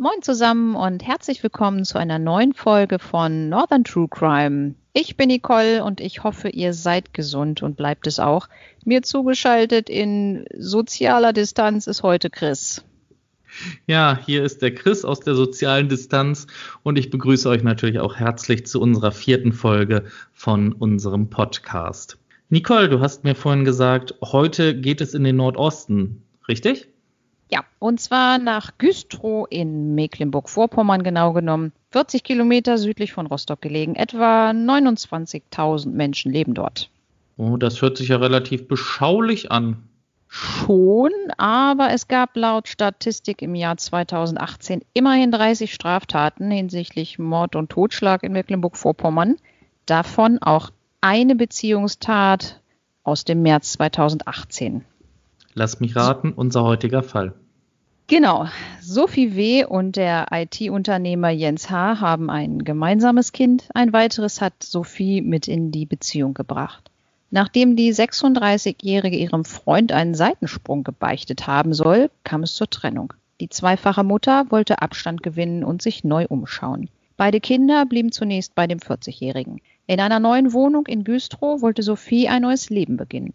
Moin zusammen und herzlich willkommen zu einer neuen Folge von Northern True Crime. Ich bin Nicole und ich hoffe, ihr seid gesund und bleibt es auch. Mir zugeschaltet in sozialer Distanz ist heute Chris. Ja, hier ist der Chris aus der sozialen Distanz und ich begrüße euch natürlich auch herzlich zu unserer vierten Folge von unserem Podcast. Nicole, du hast mir vorhin gesagt, heute geht es in den Nordosten, richtig? Ja, und zwar nach Güstrow in Mecklenburg-Vorpommern genau genommen. 40 Kilometer südlich von Rostock gelegen. Etwa 29.000 Menschen leben dort. Oh, das hört sich ja relativ beschaulich an. Schon, aber es gab laut Statistik im Jahr 2018 immerhin 30 Straftaten hinsichtlich Mord und Totschlag in Mecklenburg-Vorpommern. Davon auch eine Beziehungstat aus dem März 2018. Lass mich raten, unser heutiger Fall. Genau. Sophie W. und der IT-Unternehmer Jens H. haben ein gemeinsames Kind. Ein weiteres hat Sophie mit in die Beziehung gebracht. Nachdem die 36-Jährige ihrem Freund einen Seitensprung gebeichtet haben soll, kam es zur Trennung. Die zweifache Mutter wollte Abstand gewinnen und sich neu umschauen. Beide Kinder blieben zunächst bei dem 40-Jährigen. In einer neuen Wohnung in Güstrow wollte Sophie ein neues Leben beginnen.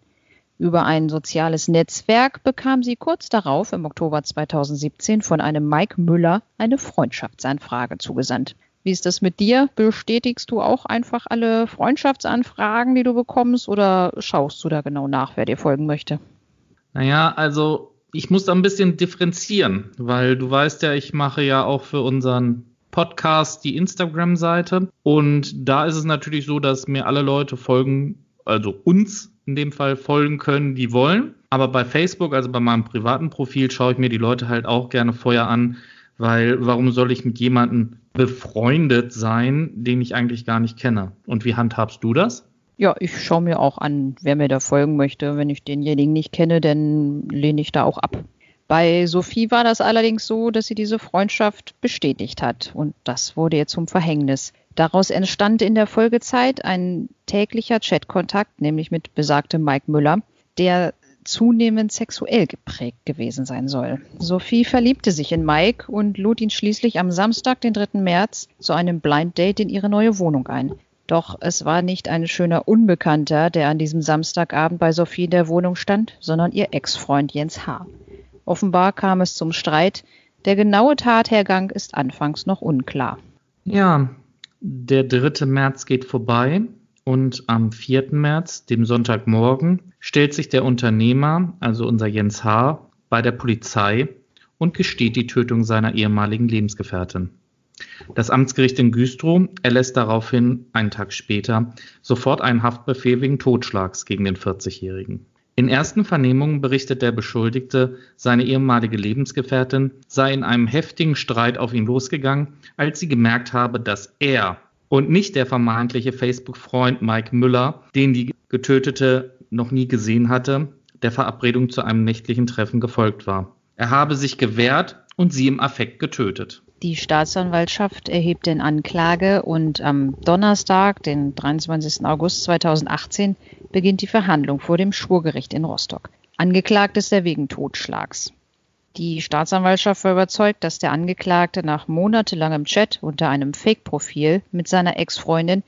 Über ein soziales Netzwerk bekam sie kurz darauf, im Oktober 2017, von einem Mike Müller eine Freundschaftsanfrage zugesandt. Wie ist das mit dir? Bestätigst du auch einfach alle Freundschaftsanfragen, die du bekommst, oder schaust du da genau nach, wer dir folgen möchte? Naja, also ich muss da ein bisschen differenzieren, weil du weißt ja, ich mache ja auch für unseren Podcast die Instagram-Seite und da ist es natürlich so, dass mir alle Leute folgen, also uns in dem Fall folgen können, die wollen. Aber bei Facebook, also bei meinem privaten Profil, schaue ich mir die Leute halt auch gerne vorher an, weil warum soll ich mit jemandem befreundet sein, den ich eigentlich gar nicht kenne? Und wie handhabst du das? Ja, ich schaue mir auch an, wer mir da folgen möchte. Wenn ich denjenigen nicht kenne, dann lehne ich da auch ab. Bei Sophie war das allerdings so, dass sie diese Freundschaft bestätigt hat. Und das wurde ihr zum Verhängnis. Daraus entstand in der Folgezeit ein täglicher Chatkontakt, nämlich mit besagtem Mike Müller, der zunehmend sexuell geprägt gewesen sein soll. Sophie verliebte sich in Mike und lud ihn schließlich am Samstag, den 3. März, zu einem Blind Date in ihre neue Wohnung ein. Doch es war nicht ein schöner Unbekannter, der an diesem Samstagabend bei Sophie in der Wohnung stand, sondern ihr Ex-Freund Jens H. Offenbar kam es zum Streit. Der genaue Tathergang ist anfangs noch unklar. Ja, der 3. März geht vorbei und am 4. März, dem Sonntagmorgen, stellt sich der Unternehmer, also unser Jens H., bei der Polizei und gesteht die Tötung seiner ehemaligen Lebensgefährtin. Das Amtsgericht in Güstrow erlässt daraufhin einen Tag später sofort einen Haftbefehl wegen Totschlags gegen den 40-Jährigen. In ersten Vernehmungen berichtet der Beschuldigte, seine ehemalige Lebensgefährtin sei in einem heftigen Streit auf ihn losgegangen, als sie gemerkt habe, dass er und nicht der vermeintliche Facebook-Freund Mike Müller, den die Getötete noch nie gesehen hatte, der Verabredung zu einem nächtlichen Treffen gefolgt war. Er habe sich gewehrt und sie im Affekt getötet. Die Staatsanwaltschaft erhebt den Anklage und am Donnerstag, den 23. August 2018, beginnt die Verhandlung vor dem Schwurgericht in Rostock. Angeklagt ist er wegen Totschlags. Die Staatsanwaltschaft war überzeugt, dass der Angeklagte nach monatelangem Chat unter einem Fake-Profil mit seiner Ex-Freundin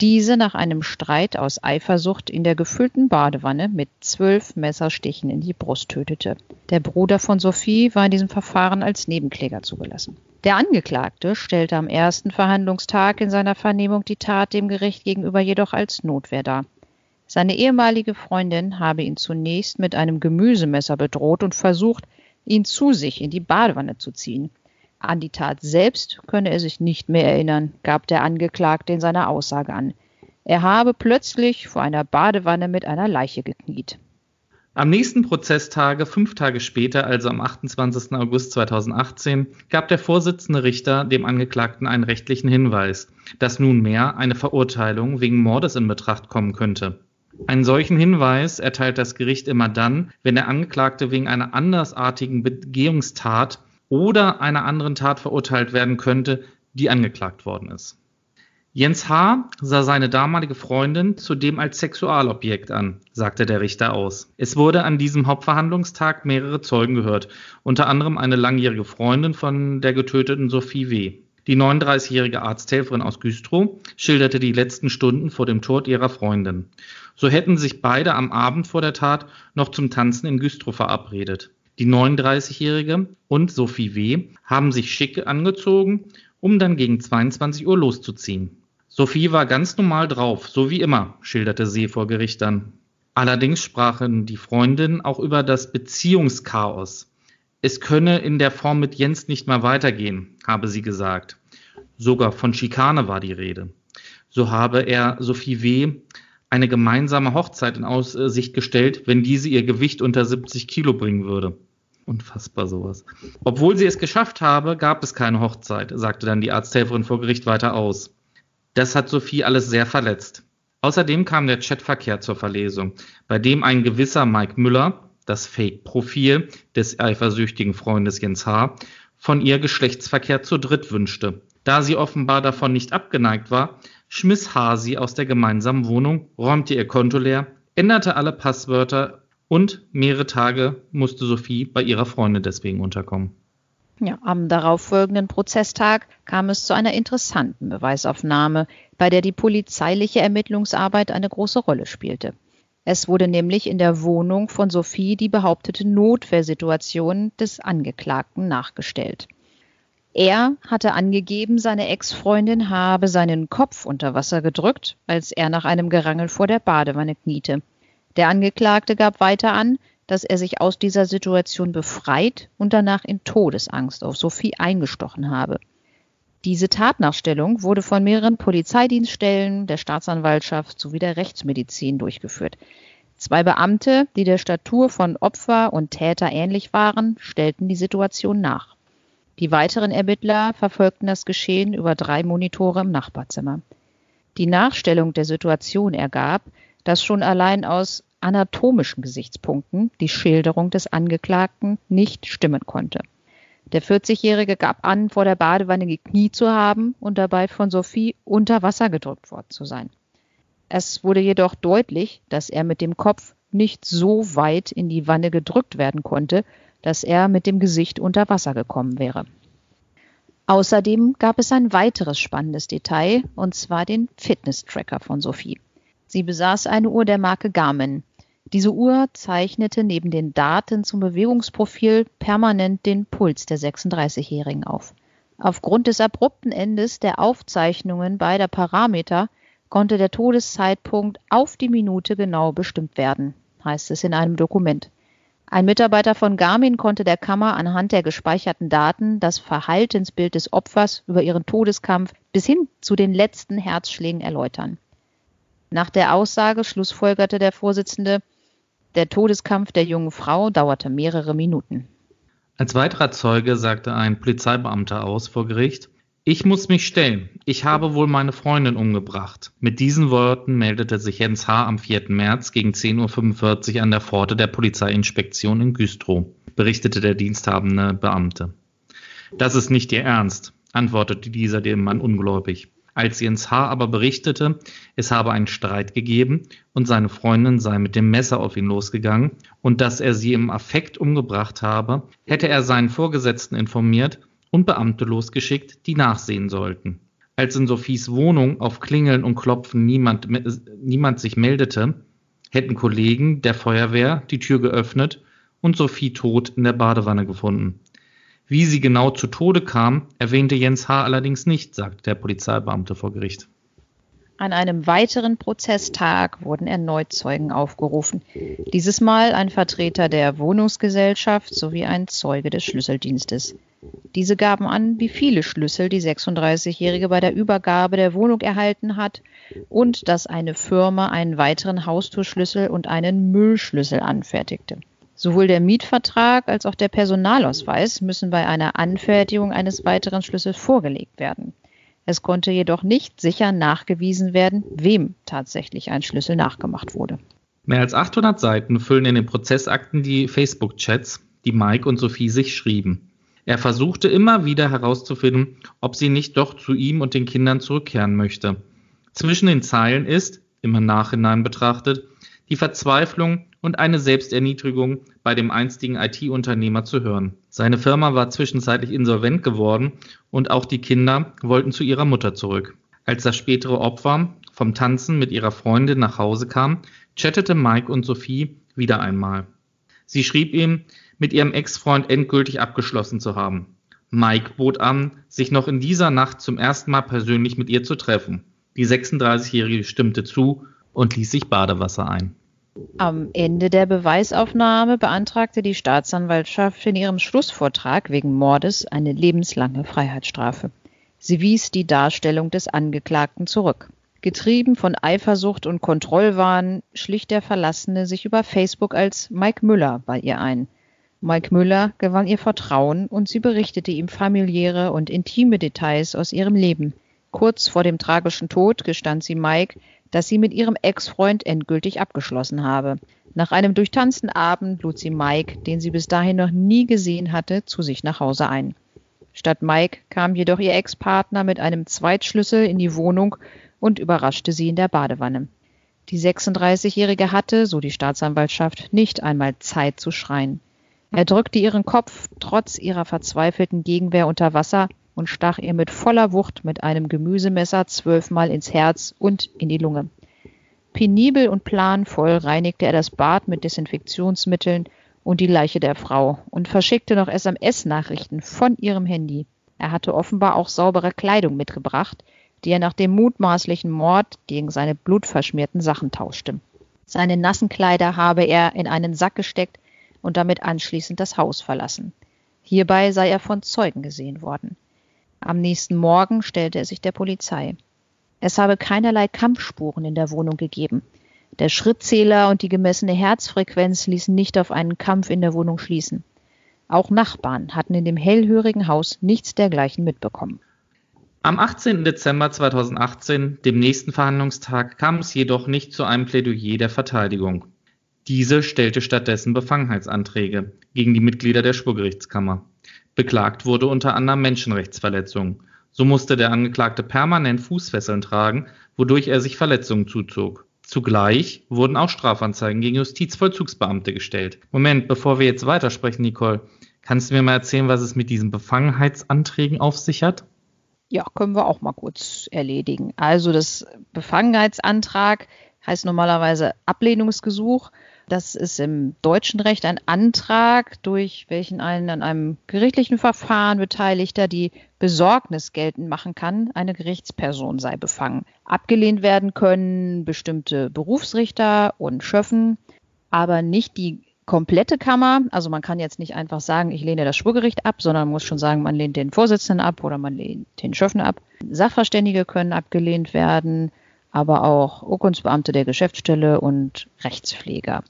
diese nach einem Streit aus Eifersucht in der gefüllten Badewanne mit zwölf Messerstichen in die Brust tötete. Der Bruder von Sophie war in diesem Verfahren als Nebenkläger zugelassen. Der Angeklagte stellte am ersten Verhandlungstag in seiner Vernehmung die Tat dem Gericht gegenüber jedoch als Notwehr dar. Seine ehemalige Freundin habe ihn zunächst mit einem Gemüsemesser bedroht und versucht, ihn zu sich in die Badewanne zu ziehen. An die Tat selbst könne er sich nicht mehr erinnern, gab der Angeklagte in seiner Aussage an. Er habe plötzlich vor einer Badewanne mit einer Leiche gekniet. Am nächsten Prozesstage, fünf Tage später, also am 28. August 2018, gab der Vorsitzende Richter dem Angeklagten einen rechtlichen Hinweis, dass nunmehr eine Verurteilung wegen Mordes in Betracht kommen könnte. Einen solchen Hinweis erteilt das Gericht immer dann, wenn der Angeklagte wegen einer andersartigen Begehungstat oder einer anderen Tat verurteilt werden könnte, die angeklagt worden ist. Jens H. sah seine damalige Freundin zudem als Sexualobjekt an, sagte der Richter aus. Es wurde an diesem Hauptverhandlungstag mehrere Zeugen gehört, unter anderem eine langjährige Freundin von der getöteten Sophie W. Die 39-jährige Arzthelferin aus Güstrow schilderte die letzten Stunden vor dem Tod ihrer Freundin. So hätten sich beide am Abend vor der Tat noch zum Tanzen in Güstrow verabredet. Die 39-jährige und Sophie W. haben sich schick angezogen, um dann gegen 22 Uhr loszuziehen. Sophie war ganz normal drauf, so wie immer, schilderte sie vor Gericht dann. Allerdings sprachen die Freundinnen auch über das Beziehungschaos. Es könne in der Form mit Jens nicht mehr weitergehen, habe sie gesagt. Sogar von Schikane war die Rede. So habe er Sophie W. eine gemeinsame Hochzeit in Aussicht gestellt, wenn diese ihr Gewicht unter 70 Kilo bringen würde. Unfassbar sowas. Obwohl sie es geschafft habe, gab es keine Hochzeit, sagte dann die Arzthelferin vor Gericht weiter aus. Das hat Sophie alles sehr verletzt. Außerdem kam der Chatverkehr zur Verlesung, bei dem ein gewisser Mike Müller, das Fake-Profil des eifersüchtigen Freundes Jens H., von ihr Geschlechtsverkehr zu dritt wünschte. Da sie offenbar davon nicht abgeneigt war, schmiss H. sie aus der gemeinsamen Wohnung, räumte ihr Konto leer, änderte alle Passwörter und mehrere Tage musste Sophie bei ihrer Freundin deswegen unterkommen. Ja, am darauffolgenden Prozesstag kam es zu einer interessanten Beweisaufnahme, bei der die polizeiliche Ermittlungsarbeit eine große Rolle spielte. Es wurde nämlich in der Wohnung von Sophie die behauptete Notwehrsituation des Angeklagten nachgestellt. Er hatte angegeben, seine Ex-Freundin habe seinen Kopf unter Wasser gedrückt, als er nach einem Gerangel vor der Badewanne kniete. Der Angeklagte gab weiter an, dass er sich aus dieser Situation befreit und danach in Todesangst auf Sophie eingestochen habe. Diese Tatnachstellung wurde von mehreren Polizeidienststellen, der Staatsanwaltschaft sowie der Rechtsmedizin durchgeführt. Zwei Beamte, die der Statur von Opfer und Täter ähnlich waren, stellten die Situation nach. Die weiteren Ermittler verfolgten das Geschehen über drei Monitore im Nachbarzimmer. Die Nachstellung der Situation ergab, dass schon allein aus anatomischen Gesichtspunkten die Schilderung des Angeklagten nicht stimmen konnte. Der 40-Jährige gab an, vor der Badewanne gekniet zu haben und dabei von Sophie unter Wasser gedrückt worden zu sein. Es wurde jedoch deutlich, dass er mit dem Kopf nicht so weit in die Wanne gedrückt werden konnte, dass er mit dem Gesicht unter Wasser gekommen wäre. Außerdem gab es ein weiteres spannendes Detail, und zwar den Fitness-Tracker von Sophie. Sie besaß eine Uhr der Marke Garmin, diese Uhr zeichnete neben den Daten zum Bewegungsprofil permanent den Puls der 36-Jährigen auf. Aufgrund des abrupten Endes der Aufzeichnungen beider Parameter konnte der Todeszeitpunkt auf die Minute genau bestimmt werden, heißt es in einem Dokument. Ein Mitarbeiter von Garmin konnte der Kammer anhand der gespeicherten Daten das Verhaltensbild des Opfers über ihren Todeskampf bis hin zu den letzten Herzschlägen erläutern. Nach der Aussage schlussfolgerte der Vorsitzende, der Todeskampf der jungen Frau dauerte mehrere Minuten. Als weiterer Zeuge sagte ein Polizeibeamter aus vor Gericht, ich muss mich stellen. Ich habe wohl meine Freundin umgebracht. Mit diesen Worten meldete sich Jens H. am 4. März gegen 10.45 Uhr an der Pforte der Polizeiinspektion in Güstrow, berichtete der diensthabende Beamte. Das ist nicht Ihr Ernst, antwortete dieser dem Mann ungläubig. Als Jens H. aber berichtete, es habe einen Streit gegeben und seine Freundin sei mit dem Messer auf ihn losgegangen und dass er sie im Affekt umgebracht habe, hätte er seinen Vorgesetzten informiert und Beamte losgeschickt, die nachsehen sollten. Als in Sophies Wohnung auf Klingeln und Klopfen niemand, niemand sich meldete, hätten Kollegen der Feuerwehr die Tür geöffnet und Sophie tot in der Badewanne gefunden. Wie sie genau zu Tode kam, erwähnte Jens H. allerdings nicht, sagte der Polizeibeamte vor Gericht. An einem weiteren Prozesstag wurden erneut Zeugen aufgerufen. Dieses Mal ein Vertreter der Wohnungsgesellschaft sowie ein Zeuge des Schlüsseldienstes. Diese gaben an, wie viele Schlüssel die 36-Jährige bei der Übergabe der Wohnung erhalten hat und dass eine Firma einen weiteren Haustürschlüssel und einen Müllschlüssel anfertigte. Sowohl der Mietvertrag als auch der Personalausweis müssen bei einer Anfertigung eines weiteren Schlüssels vorgelegt werden. Es konnte jedoch nicht sicher nachgewiesen werden, wem tatsächlich ein Schlüssel nachgemacht wurde. Mehr als 800 Seiten füllen in den Prozessakten die Facebook-Chats, die Mike und Sophie sich schrieben. Er versuchte immer wieder herauszufinden, ob sie nicht doch zu ihm und den Kindern zurückkehren möchte. Zwischen den Zeilen ist, im Nachhinein betrachtet, die Verzweiflung und eine Selbsterniedrigung bei dem einstigen IT-Unternehmer zu hören. Seine Firma war zwischenzeitlich insolvent geworden und auch die Kinder wollten zu ihrer Mutter zurück. Als das spätere Opfer vom Tanzen mit ihrer Freundin nach Hause kam, chattete Mike und Sophie wieder einmal. Sie schrieb ihm, mit ihrem Ex-Freund endgültig abgeschlossen zu haben. Mike bot an, sich noch in dieser Nacht zum ersten Mal persönlich mit ihr zu treffen. Die 36-Jährige stimmte zu und ließ sich Badewasser ein. Am Ende der Beweisaufnahme beantragte die Staatsanwaltschaft in ihrem Schlussvortrag wegen Mordes eine lebenslange Freiheitsstrafe. Sie wies die Darstellung des Angeklagten zurück. Getrieben von Eifersucht und Kontrollwahn schlich der Verlassene sich über Facebook als Mike Müller bei ihr ein. Mike Müller gewann ihr Vertrauen und sie berichtete ihm familiäre und intime Details aus ihrem Leben. Kurz vor dem tragischen Tod gestand sie Mike, dass sie mit ihrem Ex-Freund endgültig abgeschlossen habe. Nach einem durchtanzten Abend lud sie Mike, den sie bis dahin noch nie gesehen hatte, zu sich nach Hause ein. Statt Mike kam jedoch ihr Ex-Partner mit einem Zweitschlüssel in die Wohnung und überraschte sie in der Badewanne. Die 36-Jährige hatte, so die Staatsanwaltschaft, nicht einmal Zeit zu schreien. Er drückte ihren Kopf trotz ihrer verzweifelten Gegenwehr unter Wasser und stach ihr mit voller Wucht mit einem Gemüsemesser zwölfmal ins Herz und in die Lunge. Penibel und planvoll reinigte er das Bad mit Desinfektionsmitteln und die Leiche der Frau und verschickte noch SMS-Nachrichten von ihrem Handy. Er hatte offenbar auch saubere Kleidung mitgebracht, die er nach dem mutmaßlichen Mord gegen seine blutverschmierten Sachen tauschte. Seine nassen Kleider habe er in einen Sack gesteckt und damit anschließend das Haus verlassen. Hierbei sei er von Zeugen gesehen worden. Am nächsten Morgen stellte er sich der Polizei. Es habe keinerlei Kampfspuren in der Wohnung gegeben. Der Schrittzähler und die gemessene Herzfrequenz ließen nicht auf einen Kampf in der Wohnung schließen. Auch Nachbarn hatten in dem hellhörigen Haus nichts dergleichen mitbekommen. Am 18. Dezember 2018, dem nächsten Verhandlungstag, kam es jedoch nicht zu einem Plädoyer der Verteidigung. Diese stellte stattdessen Befangenheitsanträge gegen die Mitglieder der Schwurgerichtskammer. Beklagt wurde unter anderem Menschenrechtsverletzungen. So musste der Angeklagte permanent Fußfesseln tragen, wodurch er sich Verletzungen zuzog. Zugleich wurden auch Strafanzeigen gegen Justizvollzugsbeamte gestellt. Moment, bevor wir jetzt weitersprechen, Nicole, kannst du mir mal erzählen, was es mit diesen Befangenheitsanträgen auf sich hat? Ja, können wir auch mal kurz erledigen. Also das Befangenheitsantrag heißt normalerweise Ablehnungsgesuch. Das ist im deutschen Recht ein Antrag, durch welchen ein an einem gerichtlichen Verfahren Beteiligter die Besorgnis geltend machen kann, eine Gerichtsperson sei befangen. Abgelehnt werden können bestimmte Berufsrichter und Schöffen, aber nicht die komplette Kammer. Also man kann jetzt nicht einfach sagen, ich lehne das Schwurgericht ab, sondern man muss schon sagen, man lehnt den Vorsitzenden ab oder man lehnt den Schöffen ab. Sachverständige können abgelehnt werden, aber auch Urkundsbeamte der Geschäftsstelle und Rechtspfleger.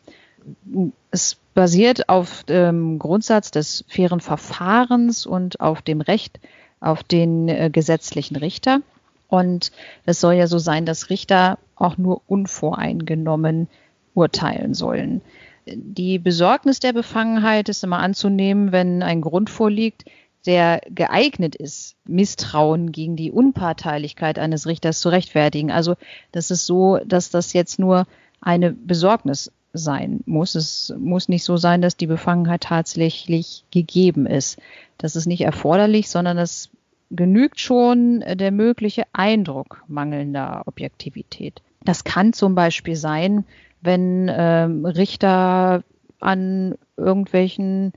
Es basiert auf dem Grundsatz des fairen Verfahrens und auf dem Recht auf den äh, gesetzlichen Richter. Und es soll ja so sein, dass Richter auch nur unvoreingenommen urteilen sollen. Die Besorgnis der Befangenheit ist immer anzunehmen, wenn ein Grund vorliegt, der geeignet ist, Misstrauen gegen die Unparteilichkeit eines Richters zu rechtfertigen. Also das ist so, dass das jetzt nur eine Besorgnis sein muss. Es muss nicht so sein, dass die Befangenheit tatsächlich gegeben ist. Das ist nicht erforderlich, sondern es genügt schon der mögliche Eindruck mangelnder Objektivität. Das kann zum Beispiel sein, wenn ähm, Richter an irgendwelchen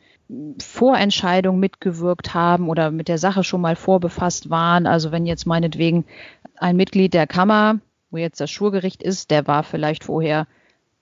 Vorentscheidungen mitgewirkt haben oder mit der Sache schon mal vorbefasst waren. Also wenn jetzt meinetwegen ein Mitglied der Kammer, wo jetzt das Schurgericht ist, der war vielleicht vorher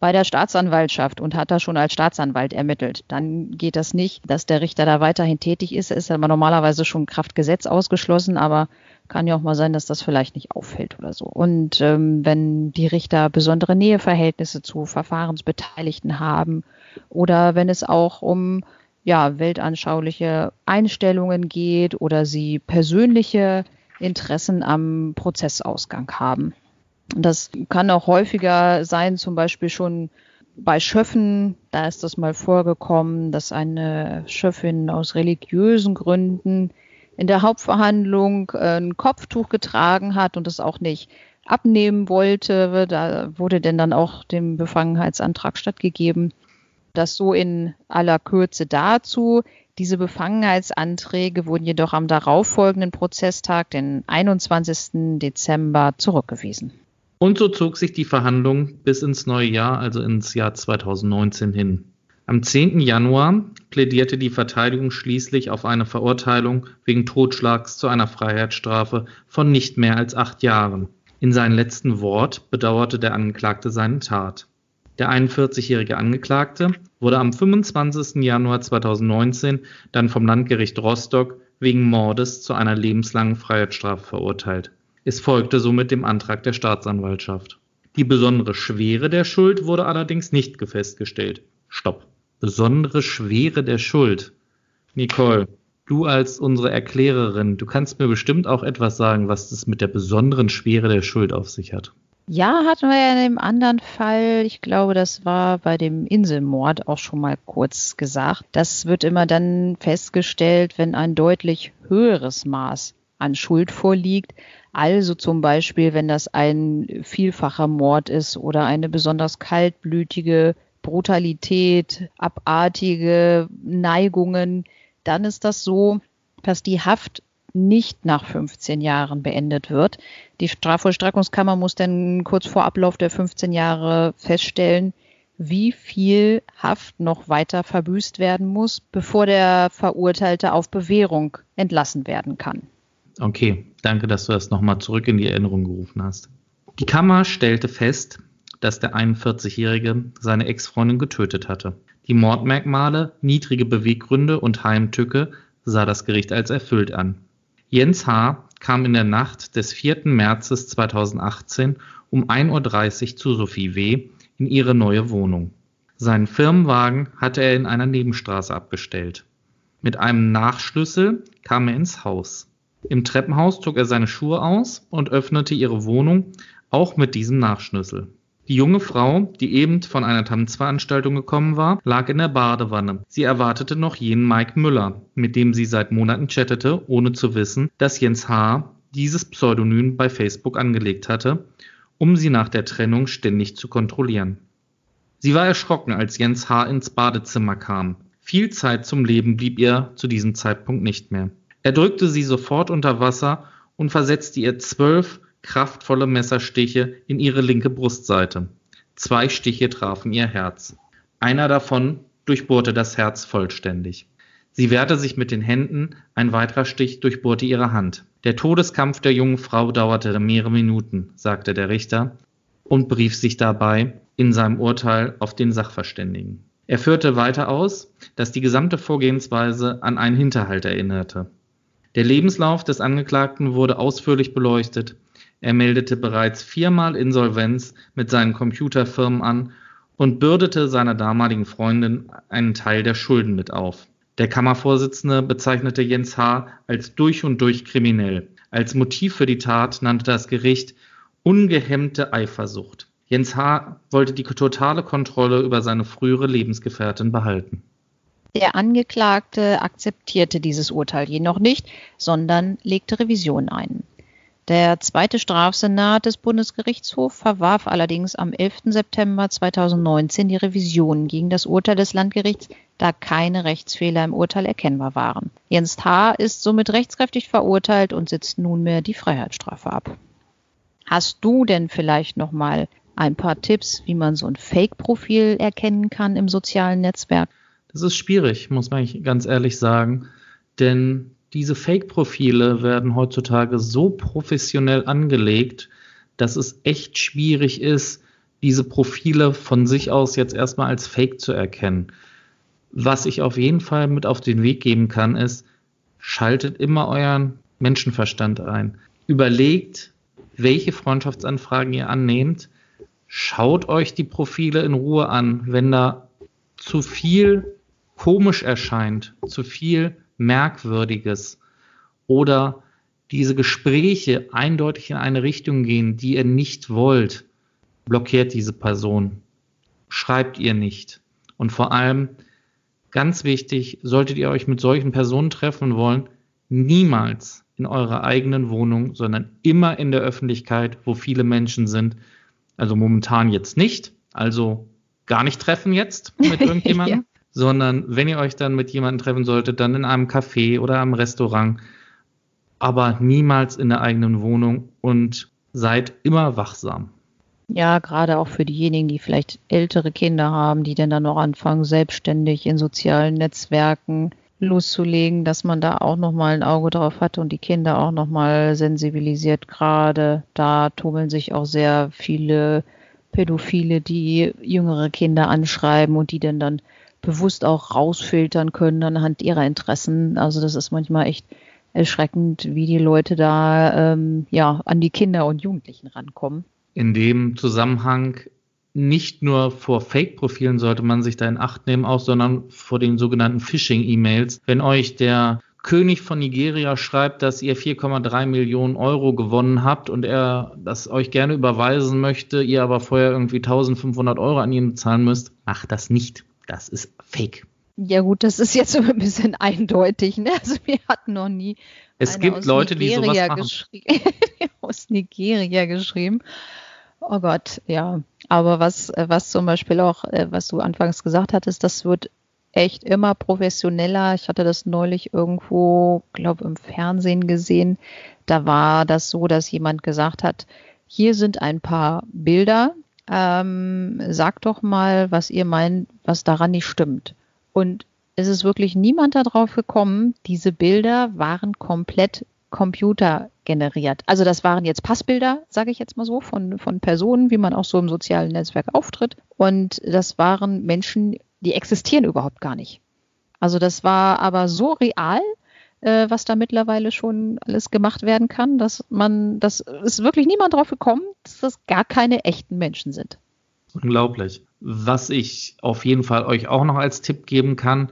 bei der Staatsanwaltschaft und hat da schon als Staatsanwalt ermittelt. Dann geht das nicht, dass der Richter da weiterhin tätig ist. Ist aber normalerweise schon Kraftgesetz ausgeschlossen, aber kann ja auch mal sein, dass das vielleicht nicht auffällt oder so. Und ähm, wenn die Richter besondere Näheverhältnisse zu Verfahrensbeteiligten haben oder wenn es auch um ja, weltanschauliche Einstellungen geht oder sie persönliche Interessen am Prozessausgang haben. Das kann auch häufiger sein, zum Beispiel schon bei Schöffen, da ist das mal vorgekommen, dass eine Schöffin aus religiösen Gründen in der Hauptverhandlung äh, ein Kopftuch getragen hat und es auch nicht abnehmen wollte. Da wurde denn dann auch dem Befangenheitsantrag stattgegeben. Das so in aller Kürze dazu. Diese Befangenheitsanträge wurden jedoch am darauffolgenden Prozesstag, den 21. Dezember, zurückgewiesen. Und so zog sich die Verhandlung bis ins neue Jahr, also ins Jahr 2019 hin. Am 10. Januar plädierte die Verteidigung schließlich auf eine Verurteilung wegen Totschlags zu einer Freiheitsstrafe von nicht mehr als acht Jahren. In seinem letzten Wort bedauerte der Angeklagte seine Tat. Der 41-jährige Angeklagte wurde am 25. Januar 2019 dann vom Landgericht Rostock wegen Mordes zu einer lebenslangen Freiheitsstrafe verurteilt. Es folgte somit dem Antrag der Staatsanwaltschaft. Die besondere Schwere der Schuld wurde allerdings nicht festgestellt. Stopp. Besondere Schwere der Schuld. Nicole, du als unsere Erklärerin, du kannst mir bestimmt auch etwas sagen, was es mit der besonderen Schwere der Schuld auf sich hat. Ja, hatten wir ja in dem anderen Fall, ich glaube, das war bei dem Inselmord auch schon mal kurz gesagt. Das wird immer dann festgestellt, wenn ein deutlich höheres Maß an Schuld vorliegt. Also zum Beispiel, wenn das ein vielfacher Mord ist oder eine besonders kaltblütige Brutalität, abartige Neigungen, dann ist das so, dass die Haft nicht nach 15 Jahren beendet wird. Die Strafvollstreckungskammer muss dann kurz vor Ablauf der 15 Jahre feststellen, wie viel Haft noch weiter verbüßt werden muss, bevor der Verurteilte auf Bewährung entlassen werden kann. Okay, danke, dass du das nochmal zurück in die Erinnerung gerufen hast. Die Kammer stellte fest, dass der 41-Jährige seine Ex-Freundin getötet hatte. Die Mordmerkmale, niedrige Beweggründe und Heimtücke sah das Gericht als erfüllt an. Jens H. kam in der Nacht des 4. Märzes 2018 um 1.30 Uhr zu Sophie W. in ihre neue Wohnung. Seinen Firmenwagen hatte er in einer Nebenstraße abgestellt. Mit einem Nachschlüssel kam er ins Haus. Im Treppenhaus zog er seine Schuhe aus und öffnete ihre Wohnung auch mit diesem Nachschlüssel. Die junge Frau, die eben von einer Tanzveranstaltung gekommen war, lag in der Badewanne. Sie erwartete noch jenen Mike Müller, mit dem sie seit Monaten chattete, ohne zu wissen, dass Jens H. dieses Pseudonym bei Facebook angelegt hatte, um sie nach der Trennung ständig zu kontrollieren. Sie war erschrocken, als Jens H. ins Badezimmer kam. Viel Zeit zum Leben blieb ihr zu diesem Zeitpunkt nicht mehr. Er drückte sie sofort unter Wasser und versetzte ihr zwölf kraftvolle Messerstiche in ihre linke Brustseite. Zwei Stiche trafen ihr Herz. Einer davon durchbohrte das Herz vollständig. Sie wehrte sich mit den Händen, ein weiterer Stich durchbohrte ihre Hand. Der Todeskampf der jungen Frau dauerte mehrere Minuten, sagte der Richter und berief sich dabei in seinem Urteil auf den Sachverständigen. Er führte weiter aus, dass die gesamte Vorgehensweise an einen Hinterhalt erinnerte. Der Lebenslauf des Angeklagten wurde ausführlich beleuchtet. Er meldete bereits viermal Insolvenz mit seinen Computerfirmen an und bürdete seiner damaligen Freundin einen Teil der Schulden mit auf. Der Kammervorsitzende bezeichnete Jens H. als durch und durch kriminell. Als Motiv für die Tat nannte das Gericht ungehemmte Eifersucht. Jens H. wollte die totale Kontrolle über seine frühere Lebensgefährtin behalten. Der Angeklagte akzeptierte dieses Urteil jedoch nicht, sondern legte Revision ein. Der zweite Strafsenat des Bundesgerichtshofs verwarf allerdings am 11. September 2019 die Revision gegen das Urteil des Landgerichts, da keine Rechtsfehler im Urteil erkennbar waren. Jens H. ist somit rechtskräftig verurteilt und sitzt nunmehr die Freiheitsstrafe ab. Hast du denn vielleicht noch mal ein paar Tipps, wie man so ein Fake-Profil erkennen kann im sozialen Netzwerk? Das ist schwierig, muss man ganz ehrlich sagen. Denn diese Fake-Profile werden heutzutage so professionell angelegt, dass es echt schwierig ist, diese Profile von sich aus jetzt erstmal als Fake zu erkennen. Was ich auf jeden Fall mit auf den Weg geben kann, ist, schaltet immer euren Menschenverstand ein. Überlegt, welche Freundschaftsanfragen ihr annehmt. Schaut euch die Profile in Ruhe an. Wenn da zu viel komisch erscheint, zu viel Merkwürdiges oder diese Gespräche eindeutig in eine Richtung gehen, die ihr nicht wollt, blockiert diese Person. schreibt ihr nicht. Und vor allem, ganz wichtig, solltet ihr euch mit solchen Personen treffen wollen, niemals in eurer eigenen Wohnung, sondern immer in der Öffentlichkeit, wo viele Menschen sind. Also momentan jetzt nicht, also gar nicht treffen jetzt mit irgendjemandem. Sondern wenn ihr euch dann mit jemandem treffen solltet, dann in einem Café oder einem Restaurant, aber niemals in der eigenen Wohnung und seid immer wachsam. Ja, gerade auch für diejenigen, die vielleicht ältere Kinder haben, die dann dann noch anfangen, selbstständig in sozialen Netzwerken loszulegen, dass man da auch nochmal ein Auge drauf hat und die Kinder auch nochmal sensibilisiert. Gerade da tummeln sich auch sehr viele Pädophile, die jüngere Kinder anschreiben und die dann dann bewusst auch rausfiltern können anhand ihrer Interessen. Also das ist manchmal echt erschreckend, wie die Leute da ähm, ja an die Kinder und Jugendlichen rankommen. In dem Zusammenhang nicht nur vor Fake-Profilen sollte man sich da in Acht nehmen, auch, sondern vor den sogenannten Phishing-E-Mails. Wenn euch der König von Nigeria schreibt, dass ihr 4,3 Millionen Euro gewonnen habt und er das euch gerne überweisen möchte, ihr aber vorher irgendwie 1500 Euro an ihn bezahlen müsst, macht das nicht. Das ist Fake. Ja gut, das ist jetzt so ein bisschen eindeutig. Ne? Also wir hatten noch nie. Es gibt Leute, Nigeria die sowas machen. aus Nigeria geschrieben. Oh Gott, ja. Aber was, was zum Beispiel auch, äh, was du anfangs gesagt hattest, das wird echt immer professioneller. Ich hatte das neulich irgendwo, glaube im Fernsehen gesehen. Da war das so, dass jemand gesagt hat, hier sind ein paar Bilder. Ähm, sagt doch mal, was ihr meint, was daran nicht stimmt. Und es ist wirklich niemand darauf gekommen, diese Bilder waren komplett computergeneriert. Also das waren jetzt Passbilder, sage ich jetzt mal so, von, von Personen, wie man auch so im sozialen Netzwerk auftritt. Und das waren Menschen, die existieren überhaupt gar nicht. Also das war aber so real, äh, was da mittlerweile schon alles gemacht werden kann, dass man, das ist wirklich niemand drauf gekommen, dass das gar keine echten Menschen sind. Unglaublich. Was ich auf jeden Fall euch auch noch als Tipp geben kann,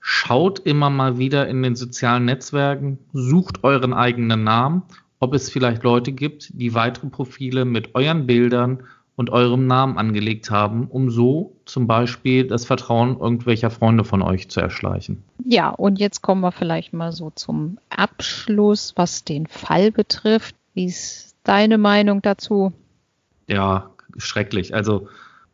schaut immer mal wieder in den sozialen Netzwerken, sucht euren eigenen Namen, ob es vielleicht Leute gibt, die weitere Profile mit euren Bildern und eurem Namen angelegt haben, um so zum Beispiel das Vertrauen irgendwelcher Freunde von euch zu erschleichen. Ja, und jetzt kommen wir vielleicht mal so zum Abschluss, was den Fall betrifft. Wie ist deine Meinung dazu? Ja, schrecklich. Also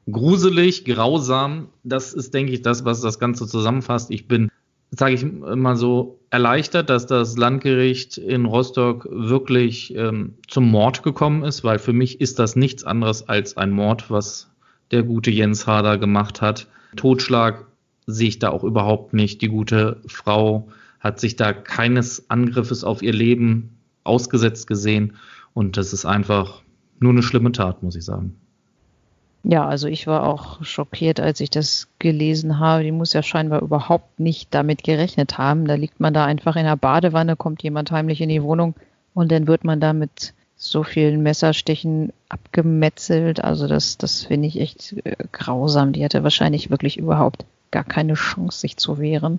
gruselig, grausam. Das ist, denke ich, das, was das Ganze zusammenfasst. Ich bin, sage ich mal so, erleichtert, dass das Landgericht in Rostock wirklich ähm, zum Mord gekommen ist, weil für mich ist das nichts anderes als ein Mord, was der gute Jens Hader gemacht hat. Totschlag sehe ich da auch überhaupt nicht. Die gute Frau hat sich da keines Angriffes auf ihr Leben ausgesetzt gesehen. Und das ist einfach nur eine schlimme Tat, muss ich sagen. Ja, also ich war auch schockiert, als ich das gelesen habe. Die muss ja scheinbar überhaupt nicht damit gerechnet haben. Da liegt man da einfach in der Badewanne, kommt jemand heimlich in die Wohnung und dann wird man da mit so vielen Messerstichen abgemetzelt. Also das, das finde ich echt äh, grausam. Die hatte wahrscheinlich wirklich überhaupt gar keine Chance, sich zu wehren.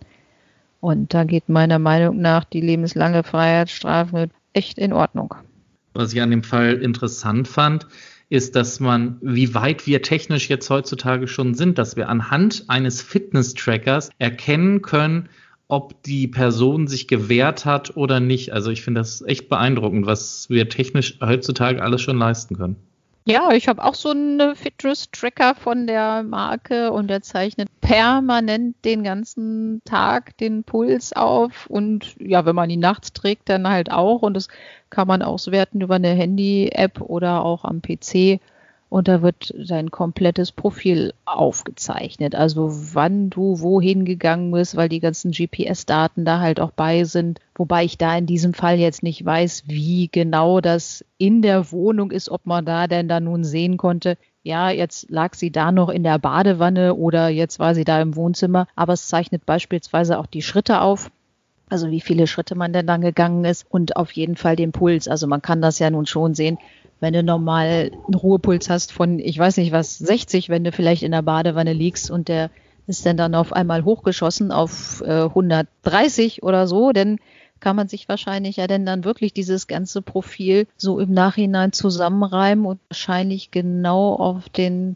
Und da geht meiner Meinung nach die lebenslange Freiheitsstrafe echt in Ordnung. Was ich an dem Fall interessant fand, ist, dass man, wie weit wir technisch jetzt heutzutage schon sind, dass wir anhand eines Fitness-Trackers erkennen können, ob die Person sich gewehrt hat oder nicht. Also ich finde das echt beeindruckend, was wir technisch heutzutage alles schon leisten können. Ja, ich habe auch so einen Fitness-Tracker von der Marke und der zeichnet permanent den ganzen Tag den Puls auf. Und ja, wenn man ihn nachts trägt, dann halt auch. Und das kann man auswerten über eine Handy-App oder auch am PC und da wird dein komplettes Profil aufgezeichnet. Also wann du wohin gegangen bist, weil die ganzen GPS-Daten da halt auch bei sind. Wobei ich da in diesem Fall jetzt nicht weiß, wie genau das in der Wohnung ist, ob man da denn da nun sehen konnte, ja, jetzt lag sie da noch in der Badewanne oder jetzt war sie da im Wohnzimmer. Aber es zeichnet beispielsweise auch die Schritte auf. Also wie viele Schritte man denn dann gegangen ist und auf jeden Fall den Puls. Also man kann das ja nun schon sehen, wenn du normal einen Ruhepuls hast von, ich weiß nicht was, 60, wenn du vielleicht in der Badewanne liegst und der ist dann dann auf einmal hochgeschossen auf äh, 130 oder so, dann kann man sich wahrscheinlich ja denn dann wirklich dieses ganze Profil so im Nachhinein zusammenreimen und wahrscheinlich genau auf den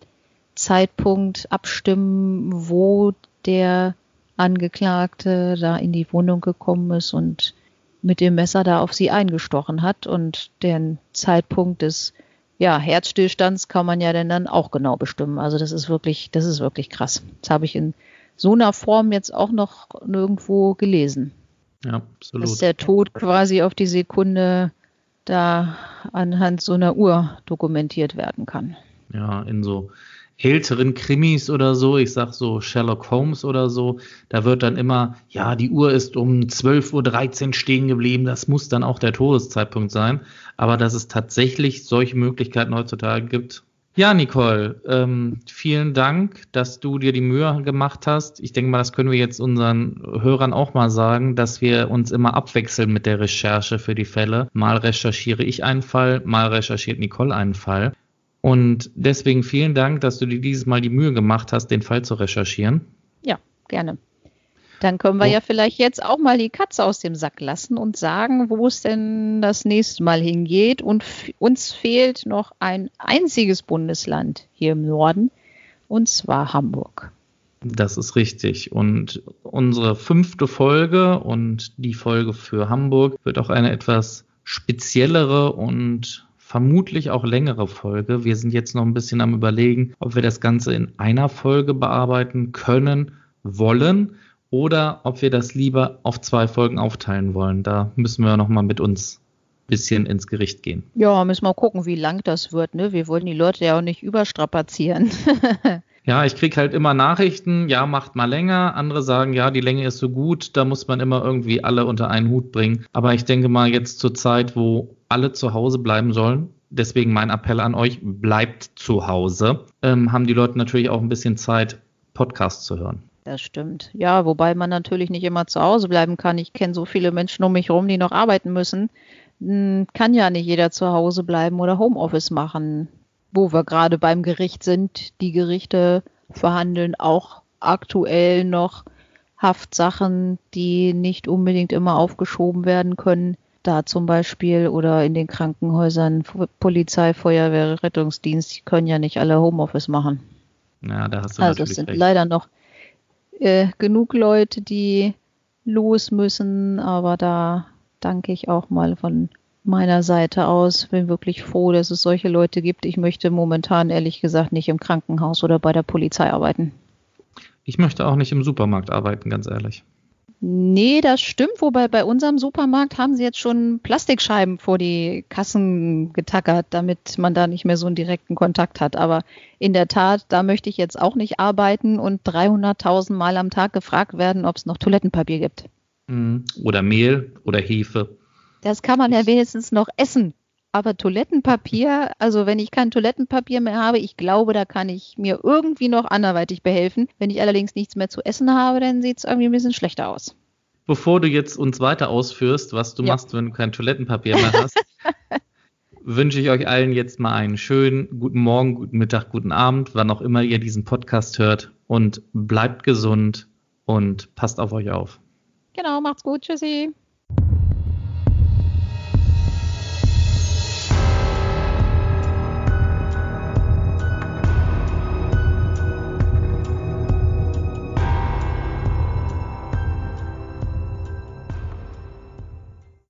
Zeitpunkt abstimmen, wo der Angeklagte da in die Wohnung gekommen ist und mit dem Messer da auf sie eingestochen hat. Und den Zeitpunkt des ja, Herzstillstands kann man ja dann auch genau bestimmen. Also das ist wirklich, das ist wirklich krass. Das habe ich in so einer Form jetzt auch noch nirgendwo gelesen. Ja, absolut. Dass der Tod quasi auf die Sekunde da anhand so einer Uhr dokumentiert werden kann. Ja, in so älteren Krimis oder so, ich sag so Sherlock Holmes oder so, da wird dann immer, ja, die Uhr ist um 12.13 Uhr stehen geblieben, das muss dann auch der Todeszeitpunkt sein. Aber dass es tatsächlich solche Möglichkeiten heutzutage gibt. Ja, Nicole, ähm, vielen Dank, dass du dir die Mühe gemacht hast. Ich denke mal, das können wir jetzt unseren Hörern auch mal sagen, dass wir uns immer abwechseln mit der Recherche für die Fälle. Mal recherchiere ich einen Fall, mal recherchiert Nicole einen Fall. Und deswegen vielen Dank, dass du dir dieses Mal die Mühe gemacht hast, den Fall zu recherchieren. Ja, gerne. Dann können wir oh. ja vielleicht jetzt auch mal die Katze aus dem Sack lassen und sagen, wo es denn das nächste Mal hingeht. Und uns fehlt noch ein einziges Bundesland hier im Norden, und zwar Hamburg. Das ist richtig. Und unsere fünfte Folge und die Folge für Hamburg wird auch eine etwas speziellere und vermutlich auch längere Folge. Wir sind jetzt noch ein bisschen am Überlegen, ob wir das Ganze in einer Folge bearbeiten können, wollen oder ob wir das lieber auf zwei Folgen aufteilen wollen. Da müssen wir noch mal mit uns ein bisschen ins Gericht gehen. Ja, müssen wir gucken, wie lang das wird. Ne? Wir wollen die Leute ja auch nicht überstrapazieren. Ja, ich krieg halt immer Nachrichten, ja, macht mal länger. Andere sagen, ja, die Länge ist so gut, da muss man immer irgendwie alle unter einen Hut bringen. Aber ich denke mal jetzt zur Zeit, wo alle zu Hause bleiben sollen, deswegen mein Appell an euch, bleibt zu Hause, ähm, haben die Leute natürlich auch ein bisschen Zeit, Podcasts zu hören. Das stimmt. Ja, wobei man natürlich nicht immer zu Hause bleiben kann. Ich kenne so viele Menschen um mich herum, die noch arbeiten müssen. Hm, kann ja nicht jeder zu Hause bleiben oder Homeoffice machen wo wir gerade beim Gericht sind, die Gerichte verhandeln auch aktuell noch Haftsachen, die nicht unbedingt immer aufgeschoben werden können. Da zum Beispiel oder in den Krankenhäusern Polizei, Feuerwehr, Rettungsdienst, die können ja nicht alle Homeoffice machen. Ja, da hast du Also es sind recht. leider noch äh, genug Leute, die los müssen, aber da danke ich auch mal von meiner Seite aus. Bin wirklich froh, dass es solche Leute gibt. Ich möchte momentan ehrlich gesagt nicht im Krankenhaus oder bei der Polizei arbeiten. Ich möchte auch nicht im Supermarkt arbeiten, ganz ehrlich. Nee, das stimmt. Wobei bei unserem Supermarkt haben sie jetzt schon Plastikscheiben vor die Kassen getackert, damit man da nicht mehr so einen direkten Kontakt hat. Aber in der Tat, da möchte ich jetzt auch nicht arbeiten und 300.000 Mal am Tag gefragt werden, ob es noch Toilettenpapier gibt. Mhm. Oder Mehl oder Hefe. Das kann man ja wenigstens noch essen. Aber Toilettenpapier, also wenn ich kein Toilettenpapier mehr habe, ich glaube, da kann ich mir irgendwie noch anderweitig behelfen. Wenn ich allerdings nichts mehr zu essen habe, dann sieht es irgendwie ein bisschen schlechter aus. Bevor du jetzt uns weiter ausführst, was du ja. machst, wenn du kein Toilettenpapier mehr hast, wünsche ich euch allen jetzt mal einen schönen guten Morgen, guten Mittag, guten Abend, wann auch immer ihr diesen Podcast hört. Und bleibt gesund und passt auf euch auf. Genau, macht's gut. Tschüssi.